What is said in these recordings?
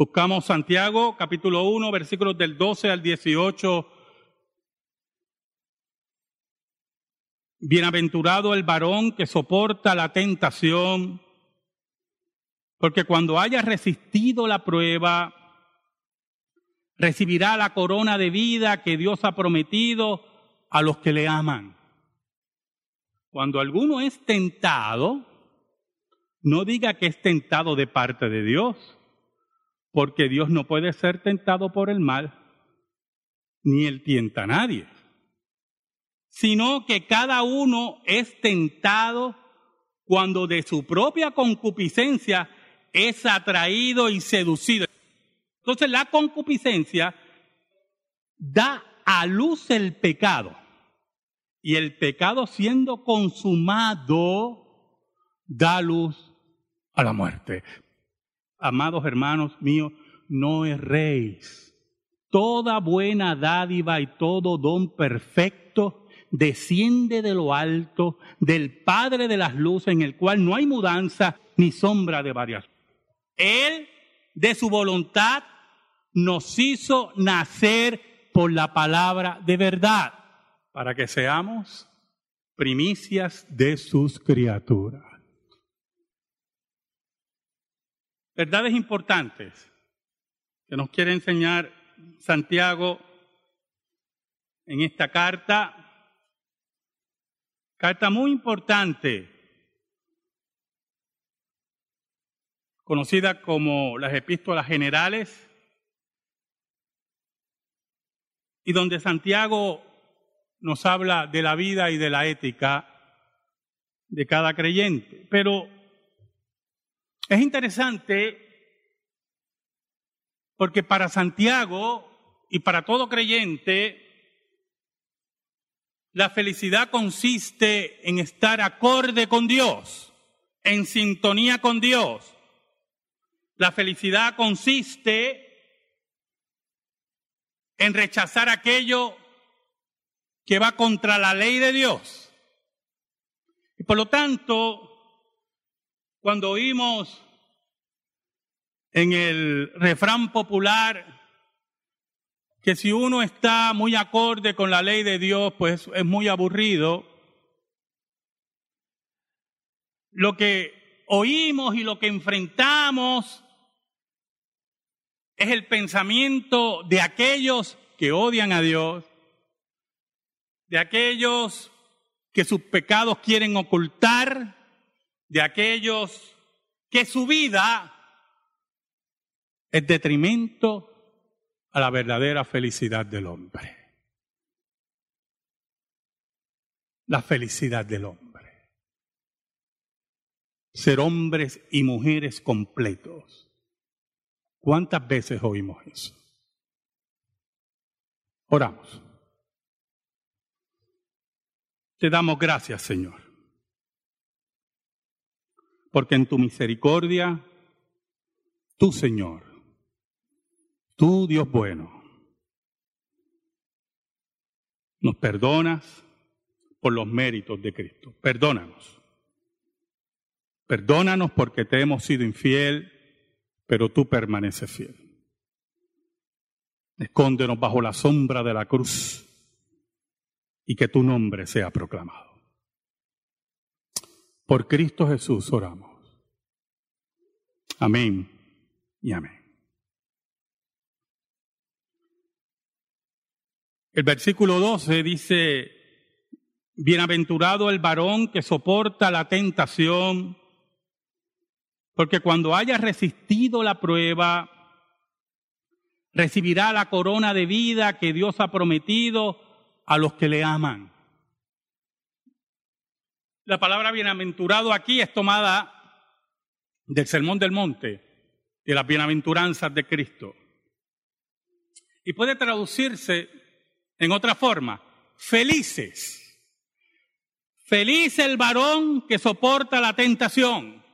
Buscamos Santiago, capítulo 1, versículos del 12 al 18. Bienaventurado el varón que soporta la tentación, porque cuando haya resistido la prueba, recibirá la corona de vida que Dios ha prometido a los que le aman. Cuando alguno es tentado, no diga que es tentado de parte de Dios, porque Dios no puede ser tentado por el mal, ni él tienta a nadie, sino que cada uno es tentado cuando de su propia concupiscencia es atraído y seducido. Entonces la concupiscencia da a luz el pecado. Y el pecado siendo consumado da luz a la muerte. Amados hermanos míos, no erréis. Toda buena dádiva y todo don perfecto desciende de lo alto, del Padre de las luces, en el cual no hay mudanza ni sombra de variación. Él, de su voluntad, nos hizo nacer por la palabra de verdad, para que seamos primicias de sus criaturas. Verdades importantes que nos quiere enseñar Santiago en esta carta. Carta muy importante, conocida como las epístolas generales, y donde Santiago nos habla de la vida y de la ética de cada creyente. Pero es interesante porque para Santiago y para todo creyente, la felicidad consiste en estar acorde con Dios, en sintonía con Dios. La felicidad consiste en rechazar aquello que va contra la ley de Dios. Y por lo tanto, cuando oímos en el refrán popular que si uno está muy acorde con la ley de Dios, pues es muy aburrido, lo que oímos y lo que enfrentamos es el pensamiento de aquellos que odian a Dios, de aquellos que sus pecados quieren ocultar, de aquellos que su vida es detrimento a la verdadera felicidad del hombre. La felicidad del hombre. Ser hombres y mujeres completos. ¿Cuántas veces oímos eso? Oramos. Te damos gracias, Señor porque en tu misericordia, tú Señor, tú Dios bueno, nos perdonas por los méritos de Cristo. Perdónanos. Perdónanos porque te hemos sido infiel, pero tú permaneces fiel. Escóndenos bajo la sombra de la cruz y que tu nombre sea proclamado. Por Cristo Jesús oramos. Amén y amén. El versículo 12 dice, Bienaventurado el varón que soporta la tentación, porque cuando haya resistido la prueba, recibirá la corona de vida que Dios ha prometido a los que le aman. La palabra bienaventurado aquí es tomada del Sermón del Monte, de las bienaventuranzas de Cristo. Y puede traducirse en otra forma, felices. Feliz el varón que soporta la tentación.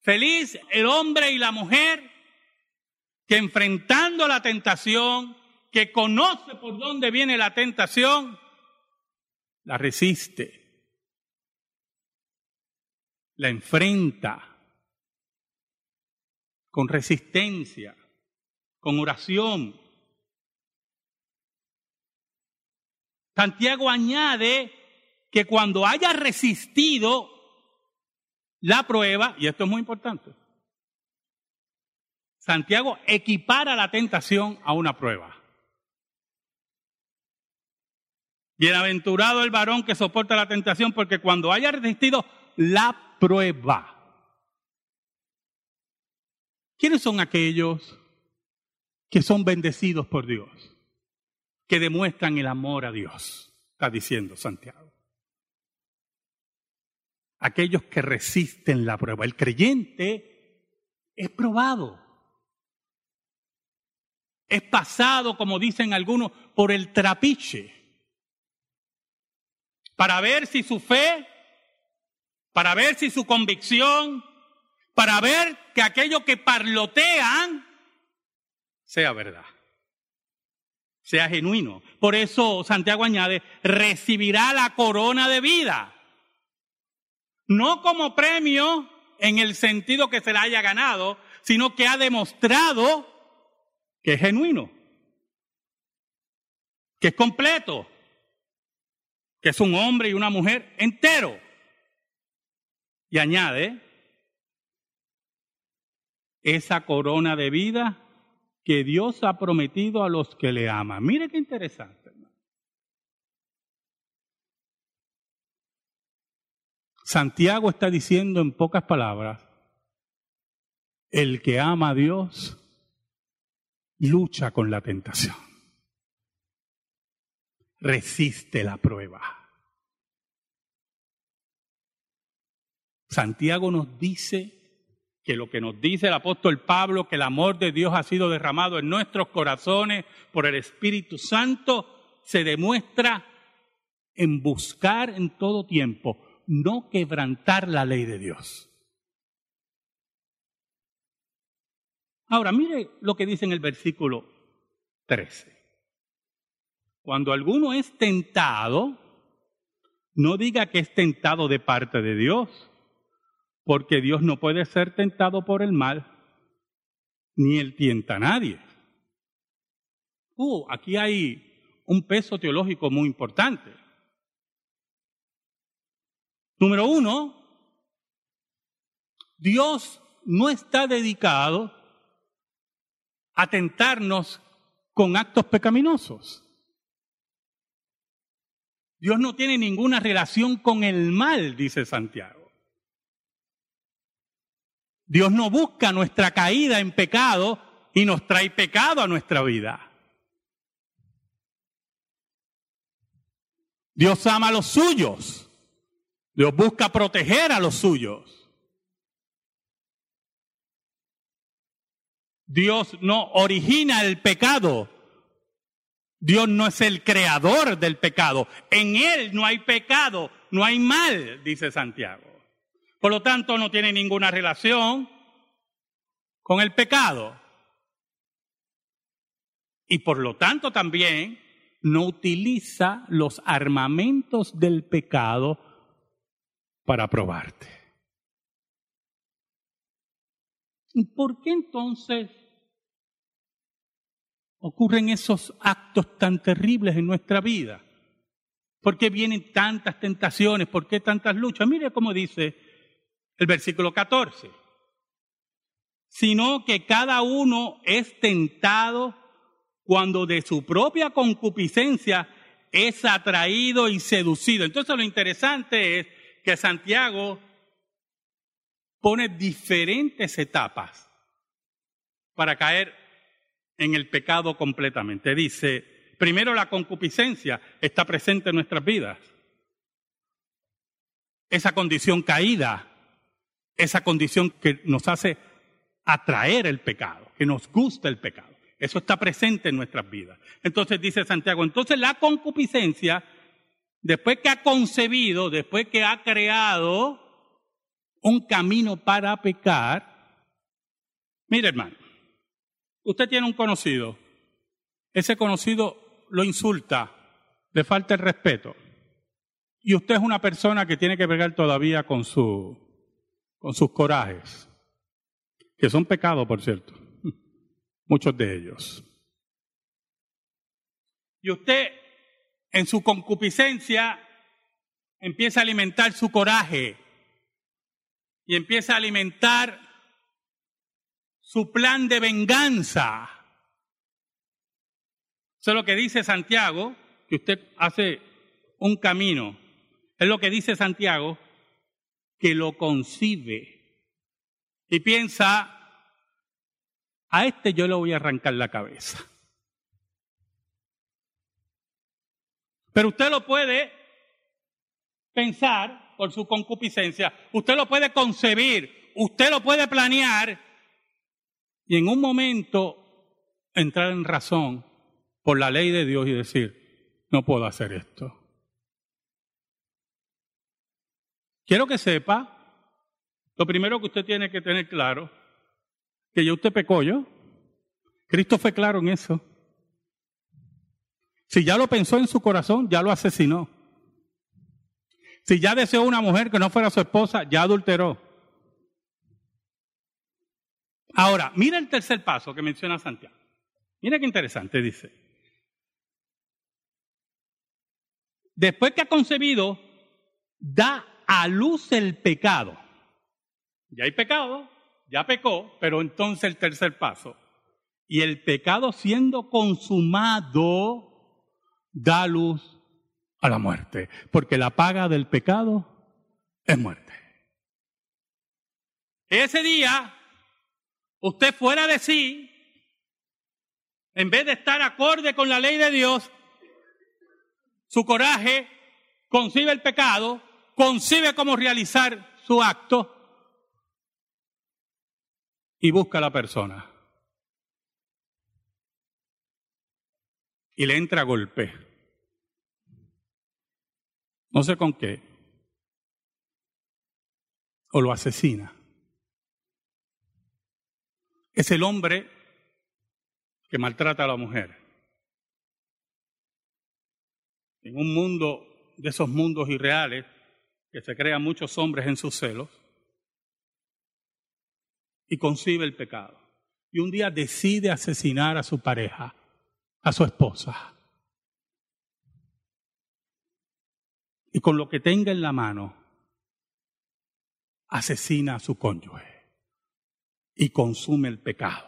Feliz el hombre y la mujer que enfrentando la tentación, que conoce por dónde viene la tentación, la resiste la enfrenta con resistencia, con oración. Santiago añade que cuando haya resistido la prueba, y esto es muy importante, Santiago equipara la tentación a una prueba. Bienaventurado el varón que soporta la tentación, porque cuando haya resistido la prueba. ¿Quiénes son aquellos que son bendecidos por Dios? Que demuestran el amor a Dios, está diciendo Santiago. Aquellos que resisten la prueba. El creyente es probado. Es pasado, como dicen algunos, por el trapiche. Para ver si su fe, para ver si su convicción, para ver que aquello que parlotean sea verdad, sea genuino. Por eso Santiago añade, recibirá la corona de vida. No como premio en el sentido que se la haya ganado, sino que ha demostrado que es genuino, que es completo, que es un hombre y una mujer entero. Y añade, esa corona de vida que Dios ha prometido a los que le aman. Mire qué interesante. Santiago está diciendo en pocas palabras, el que ama a Dios lucha con la tentación, resiste la prueba. Santiago nos dice que lo que nos dice el apóstol Pablo, que el amor de Dios ha sido derramado en nuestros corazones por el Espíritu Santo, se demuestra en buscar en todo tiempo, no quebrantar la ley de Dios. Ahora, mire lo que dice en el versículo 13. Cuando alguno es tentado, no diga que es tentado de parte de Dios porque Dios no puede ser tentado por el mal, ni él tienta a nadie. Uh, aquí hay un peso teológico muy importante. Número uno, Dios no está dedicado a tentarnos con actos pecaminosos. Dios no tiene ninguna relación con el mal, dice Santiago. Dios no busca nuestra caída en pecado y nos trae pecado a nuestra vida. Dios ama a los suyos. Dios busca proteger a los suyos. Dios no origina el pecado. Dios no es el creador del pecado. En Él no hay pecado, no hay mal, dice Santiago. Por lo tanto, no tiene ninguna relación con el pecado. Y por lo tanto también no utiliza los armamentos del pecado para probarte. ¿Y por qué entonces ocurren esos actos tan terribles en nuestra vida? ¿Por qué vienen tantas tentaciones? ¿Por qué tantas luchas? Mire cómo dice el versículo 14. Sino que cada uno es tentado cuando de su propia concupiscencia es atraído y seducido. Entonces lo interesante es que Santiago pone diferentes etapas para caer en el pecado completamente. Dice, primero la concupiscencia está presente en nuestras vidas. Esa condición caída esa condición que nos hace atraer el pecado, que nos gusta el pecado. Eso está presente en nuestras vidas. Entonces dice Santiago, entonces la concupiscencia, después que ha concebido, después que ha creado un camino para pecar, mire hermano, usted tiene un conocido, ese conocido lo insulta, le falta el respeto, y usted es una persona que tiene que pegar todavía con su con sus corajes. que son pecados, por cierto, muchos de ellos. Y usted, en su concupiscencia, empieza a alimentar su coraje y empieza a alimentar su plan de venganza. Eso es lo que dice Santiago, que usted hace un camino. Es lo que dice Santiago, que lo concibe y piensa, a este yo le voy a arrancar la cabeza. Pero usted lo puede pensar por su concupiscencia, usted lo puede concebir, usted lo puede planear y en un momento entrar en razón por la ley de Dios y decir, no puedo hacer esto. Quiero que sepa, lo primero que usted tiene que tener claro, que ya usted pecó yo. Cristo fue claro en eso. Si ya lo pensó en su corazón, ya lo asesinó. Si ya deseó una mujer que no fuera su esposa, ya adulteró. Ahora, mira el tercer paso que menciona Santiago. Mira qué interesante, dice. Después que ha concebido, da a luz el pecado. Ya hay pecado, ya pecó, pero entonces el tercer paso. Y el pecado siendo consumado, da luz a la muerte, porque la paga del pecado es muerte. Ese día, usted fuera de sí, en vez de estar acorde con la ley de Dios, su coraje concibe el pecado, concibe cómo realizar su acto y busca a la persona. Y le entra a golpe no sé con qué, o lo asesina. Es el hombre que maltrata a la mujer. En un mundo de esos mundos irreales, que se crean muchos hombres en sus celos, y concibe el pecado. Y un día decide asesinar a su pareja, a su esposa. y con lo que tenga en la mano asesina a su cónyuge y consume el pecado.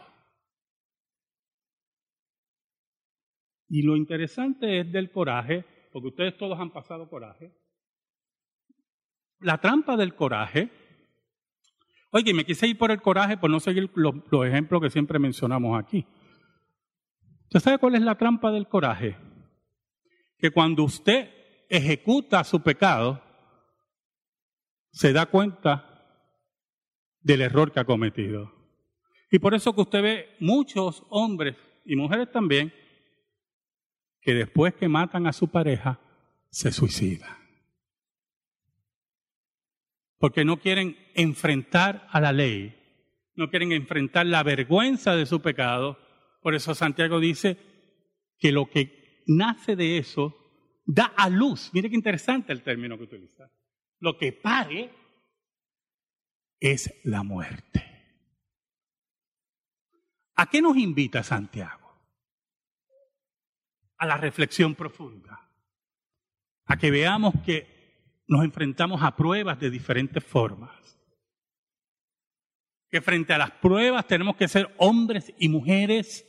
Y lo interesante es del coraje, porque ustedes todos han pasado coraje. La trampa del coraje, oye, me quise ir por el coraje por no seguir los, los ejemplos que siempre mencionamos aquí. ¿Usted sabe cuál es la trampa del coraje? Que cuando usted ejecuta su pecado, se da cuenta del error que ha cometido. Y por eso que usted ve muchos hombres y mujeres también que después que matan a su pareja se suicidan. Porque no quieren enfrentar a la ley, no quieren enfrentar la vergüenza de su pecado. Por eso Santiago dice que lo que nace de eso da a luz, mire qué interesante el término que utiliza, lo que pare es la muerte. ¿A qué nos invita Santiago? A la reflexión profunda, a que veamos que nos enfrentamos a pruebas de diferentes formas, que frente a las pruebas tenemos que ser hombres y mujeres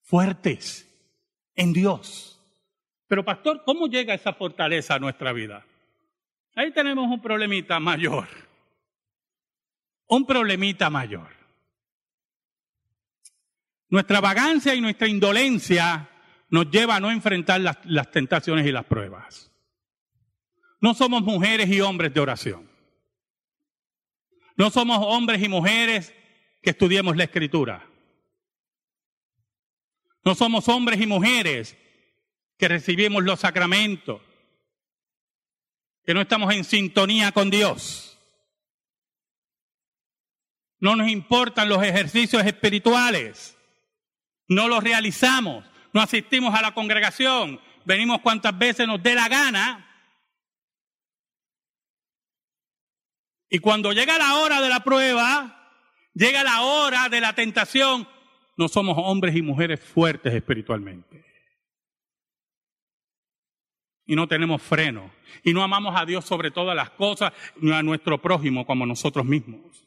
fuertes en Dios pero pastor, ¿cómo llega esa fortaleza a nuestra vida? Ahí tenemos un problemita mayor. Un problemita mayor. Nuestra vagancia y nuestra indolencia nos lleva a no enfrentar las, las tentaciones y las pruebas. No somos mujeres y hombres de oración. No somos hombres y mujeres que estudiemos la escritura. No somos hombres y mujeres que recibimos los sacramentos, que no estamos en sintonía con Dios. No nos importan los ejercicios espirituales, no los realizamos, no asistimos a la congregación, venimos cuantas veces nos dé la gana. Y cuando llega la hora de la prueba, llega la hora de la tentación, no somos hombres y mujeres fuertes espiritualmente. Y no tenemos freno. Y no amamos a Dios sobre todas las cosas, ni a nuestro prójimo como nosotros mismos.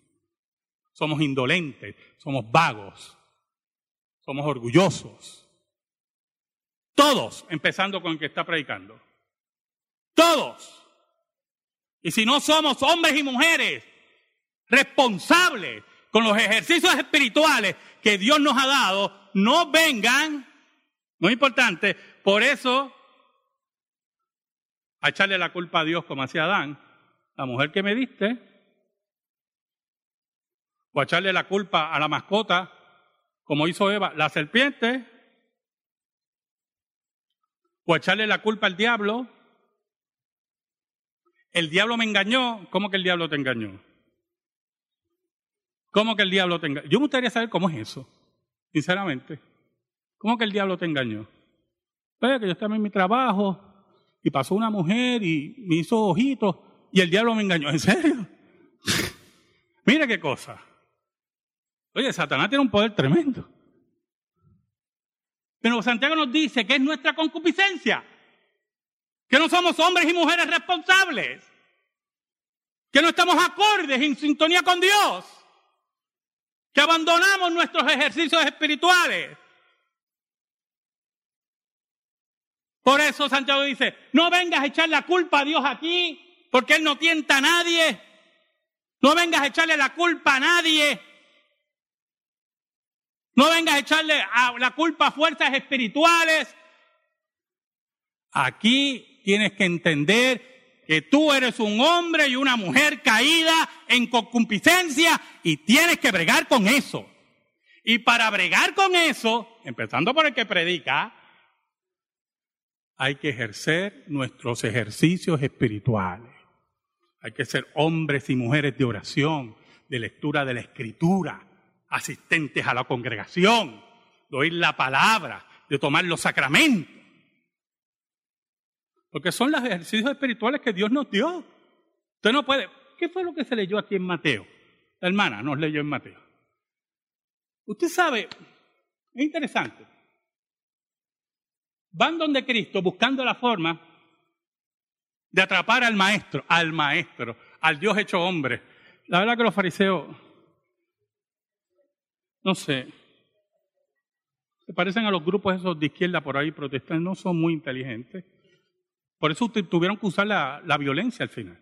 Somos indolentes, somos vagos, somos orgullosos. Todos, empezando con el que está predicando. Todos. Y si no somos hombres y mujeres responsables con los ejercicios espirituales que Dios nos ha dado, no vengan, muy importante, por eso, a echarle la culpa a Dios como hacía Adán, la mujer que me diste, o a echarle la culpa a la mascota, como hizo Eva, la serpiente, o a echarle la culpa al diablo. El diablo me engañó, ¿cómo que el diablo te engañó? ¿Cómo que el diablo te engañó? Yo me gustaría saber cómo es eso, sinceramente. ¿Cómo que el diablo te engañó? Oye, que yo estaba en mi trabajo y pasó una mujer y me hizo ojitos y el diablo me engañó. ¿En serio? Mira qué cosa. Oye, Satanás tiene un poder tremendo. Pero Santiago nos dice que es nuestra concupiscencia, que no somos hombres y mujeres responsables, que no estamos acordes en sintonía con Dios que abandonamos nuestros ejercicios espirituales. Por eso Santiago dice, no vengas a echar la culpa a Dios aquí, porque Él no tienta a nadie. No vengas a echarle la culpa a nadie. No vengas a echarle la culpa a fuerzas espirituales. Aquí tienes que entender que tú eres un hombre y una mujer caída en concupiscencia y tienes que bregar con eso. Y para bregar con eso, empezando por el que predica, hay que ejercer nuestros ejercicios espirituales. Hay que ser hombres y mujeres de oración, de lectura de la escritura, asistentes a la congregación, de oír la palabra, de tomar los sacramentos. Porque son los ejercicios espirituales que Dios nos dio. Usted no puede. ¿Qué fue lo que se leyó aquí en Mateo? La hermana nos leyó en Mateo. Usted sabe, es interesante. Van donde Cristo buscando la forma de atrapar al maestro, al maestro, al Dios hecho hombre. La verdad que los fariseos, no sé, se parecen a los grupos esos de izquierda por ahí protestantes, no son muy inteligentes. Por eso tuvieron que usar la, la violencia al final.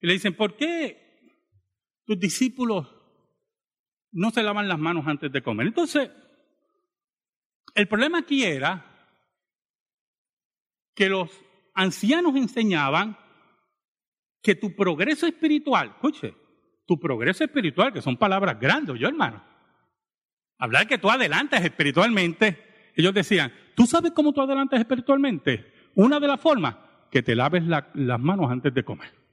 Y le dicen, ¿por qué tus discípulos no se lavan las manos antes de comer? Entonces, el problema aquí era que los ancianos enseñaban que tu progreso espiritual, escuche, tu progreso espiritual, que son palabras grandes, yo hermano, hablar que tú adelantas espiritualmente, ellos decían, ¿tú sabes cómo tú adelantas espiritualmente? Una de las formas, que te laves las manos antes de comer.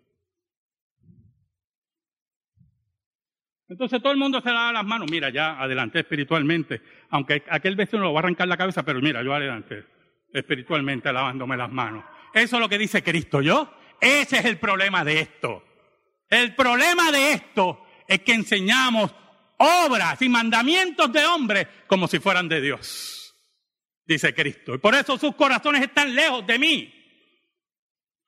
Entonces todo el mundo se lava las manos. Mira, ya adelanté espiritualmente. Aunque aquel vecino lo va a arrancar la cabeza, pero mira, yo adelanté espiritualmente lavándome las manos. Eso es lo que dice Cristo. ¿Yo? Ese es el problema de esto. El problema de esto es que enseñamos obras y mandamientos de hombres como si fueran de Dios, dice Cristo. Y por eso sus corazones están lejos de mí.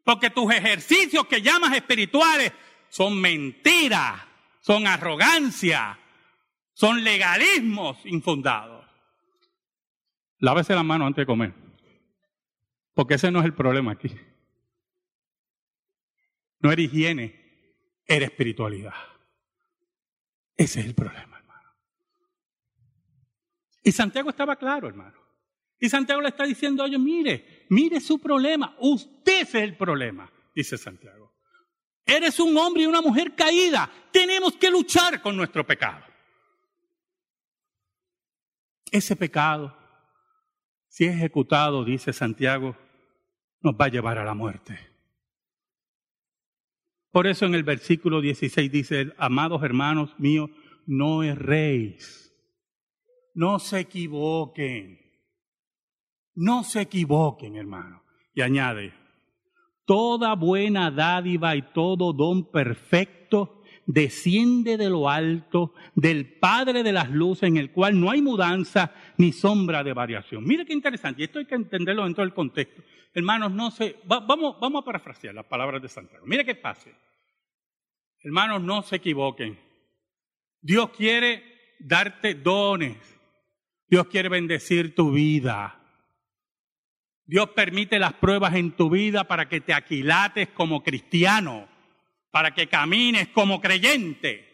Porque tus ejercicios que llamas espirituales son mentiras, son arrogancia, son legalismos infundados. Lávese la mano antes de comer. Porque ese no es el problema aquí. No era higiene, era espiritualidad. Ese es el problema, hermano. Y Santiago estaba claro, hermano. Y Santiago le está diciendo a ellos, mire, mire su problema. Usted es el problema, dice Santiago. Eres un hombre y una mujer caída. Tenemos que luchar con nuestro pecado. Ese pecado, si es ejecutado, dice Santiago, nos va a llevar a la muerte. Por eso en el versículo 16 dice, amados hermanos míos, no erréis, no se equivoquen, no se equivoquen, hermano. Y añade, Toda buena dádiva y todo don perfecto desciende de lo alto, del Padre de las luces, en el cual no hay mudanza ni sombra de variación. Mire qué interesante, y esto hay que entenderlo dentro del contexto. Hermanos, no se, vamos, vamos a parafrasear las palabras de Santiago. Mire qué pasa. Hermanos, no se equivoquen. Dios quiere darte dones. Dios quiere bendecir tu vida. Dios permite las pruebas en tu vida para que te aquilates como cristiano, para que camines como creyente,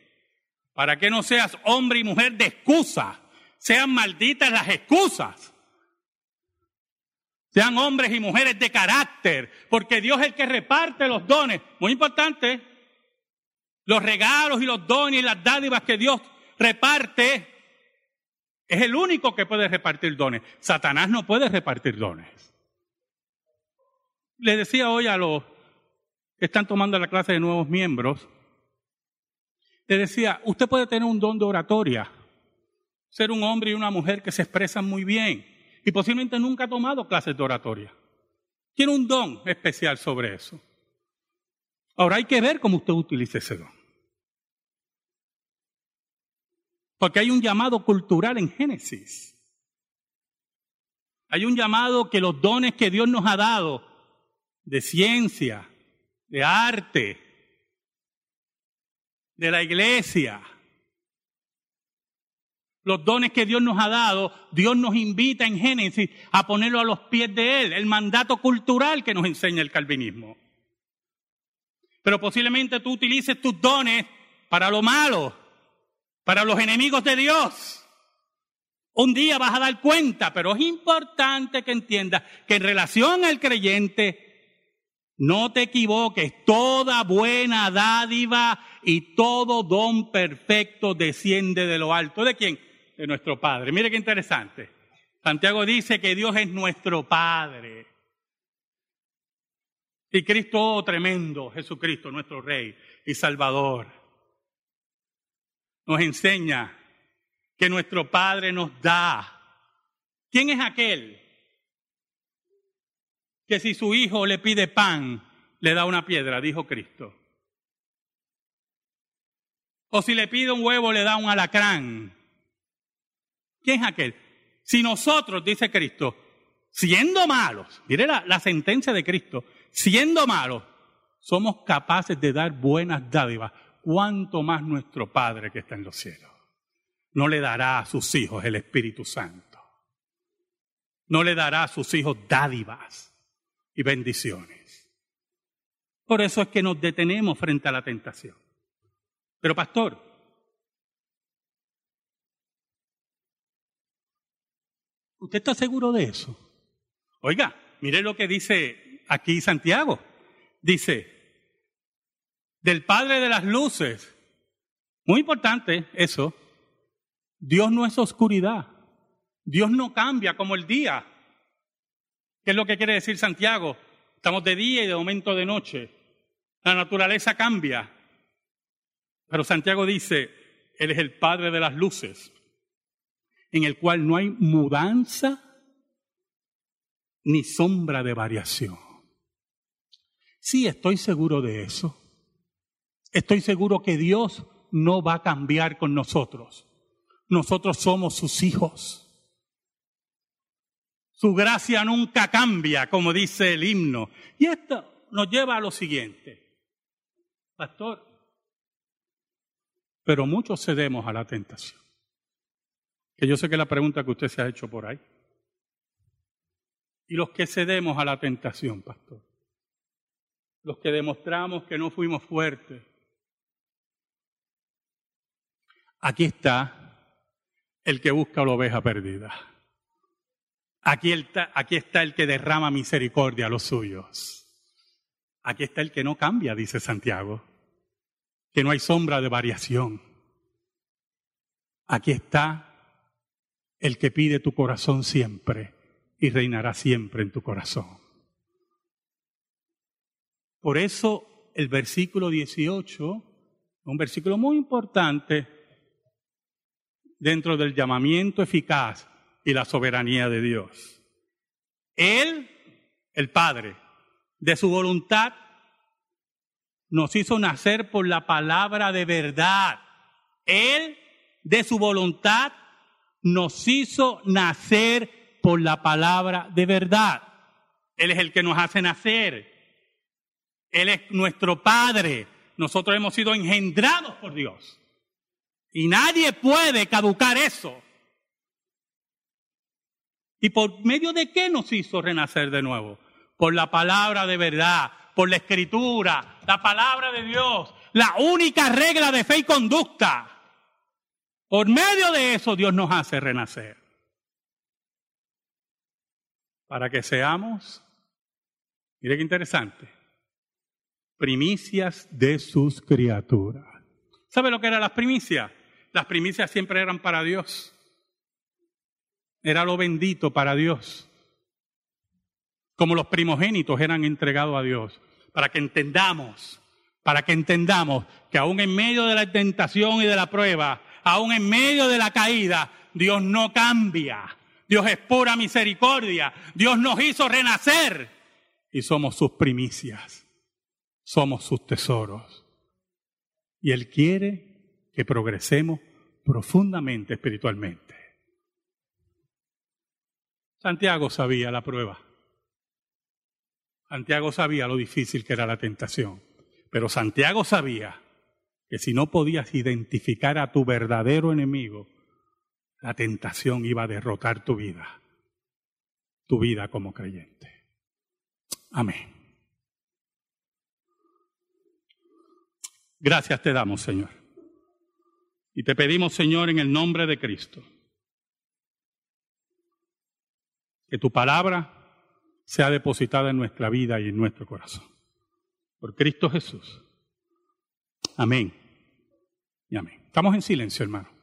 para que no seas hombre y mujer de excusa, sean malditas las excusas. Sean hombres y mujeres de carácter, porque Dios es el que reparte los dones. Muy importante, los regalos y los dones y las dádivas que Dios reparte, es el único que puede repartir dones. Satanás no puede repartir dones le decía hoy a los que están tomando la clase de nuevos miembros, le decía, usted puede tener un don de oratoria, ser un hombre y una mujer que se expresan muy bien y posiblemente nunca ha tomado clases de oratoria. Tiene un don especial sobre eso. Ahora hay que ver cómo usted utiliza ese don. Porque hay un llamado cultural en Génesis. Hay un llamado que los dones que Dios nos ha dado de ciencia, de arte, de la iglesia. Los dones que Dios nos ha dado, Dios nos invita en Génesis a ponerlo a los pies de Él, el mandato cultural que nos enseña el calvinismo. Pero posiblemente tú utilices tus dones para lo malo, para los enemigos de Dios. Un día vas a dar cuenta, pero es importante que entiendas que en relación al creyente, no te equivoques, toda buena dádiva y todo don perfecto desciende de lo alto. ¿De quién? De nuestro Padre. Mire qué interesante. Santiago dice que Dios es nuestro Padre. Y Cristo, oh, tremendo, Jesucristo, nuestro Rey y Salvador, nos enseña que nuestro Padre nos da. ¿Quién es aquel que si su hijo le pide pan, le da una piedra, dijo Cristo. O si le pide un huevo, le da un alacrán. ¿Quién es aquel? Si nosotros, dice Cristo, siendo malos, mire la, sentencia de Cristo, siendo malos, somos capaces de dar buenas dádivas, cuanto más nuestro Padre que está en los cielos no le dará a sus hijos el Espíritu Santo. No le dará a sus hijos dádivas y bendiciones. Por eso es que nos detenemos frente a la tentación. Pero pastor, ¿usted está seguro de eso? Oiga, mire lo que dice aquí Santiago. Dice, del Padre de las Luces, muy importante eso, Dios no es oscuridad, Dios no cambia como el día, ¿Qué es lo que quiere decir Santiago? Estamos de día y de momento de noche. La naturaleza cambia. Pero Santiago dice, Él es el Padre de las luces, en el cual no hay mudanza ni sombra de variación. Sí, estoy seguro de eso. Estoy seguro que Dios no va a cambiar con nosotros. Nosotros somos sus hijos. Su gracia nunca cambia, como dice el himno. Y esto nos lleva a lo siguiente. Pastor, pero muchos cedemos a la tentación. Que yo sé que es la pregunta que usted se ha hecho por ahí. Y los que cedemos a la tentación, pastor. Los que demostramos que no fuimos fuertes. Aquí está el que busca la oveja perdida. Aquí está, aquí está el que derrama misericordia a los suyos. Aquí está el que no cambia, dice Santiago, que no hay sombra de variación. Aquí está el que pide tu corazón siempre y reinará siempre en tu corazón. Por eso el versículo 18, un versículo muy importante dentro del llamamiento eficaz y la soberanía de Dios. Él, el Padre, de su voluntad, nos hizo nacer por la palabra de verdad. Él, de su voluntad, nos hizo nacer por la palabra de verdad. Él es el que nos hace nacer. Él es nuestro Padre. Nosotros hemos sido engendrados por Dios. Y nadie puede caducar eso. ¿Y por medio de qué nos hizo renacer de nuevo? Por la palabra de verdad, por la escritura, la palabra de Dios, la única regla de fe y conducta. Por medio de eso Dios nos hace renacer. Para que seamos, mire qué interesante, primicias de sus criaturas. ¿Sabe lo que eran las primicias? Las primicias siempre eran para Dios. Era lo bendito para Dios. Como los primogénitos eran entregados a Dios. Para que entendamos, para que entendamos que aún en medio de la tentación y de la prueba, aún en medio de la caída, Dios no cambia. Dios es pura misericordia. Dios nos hizo renacer y somos sus primicias. Somos sus tesoros. Y Él quiere que progresemos profundamente espiritualmente. Santiago sabía la prueba. Santiago sabía lo difícil que era la tentación. Pero Santiago sabía que si no podías identificar a tu verdadero enemigo, la tentación iba a derrotar tu vida, tu vida como creyente. Amén. Gracias te damos, Señor. Y te pedimos, Señor, en el nombre de Cristo, que tu palabra sea depositada en nuestra vida y en nuestro corazón. Por Cristo Jesús. Amén. Y amén. Estamos en silencio, hermano.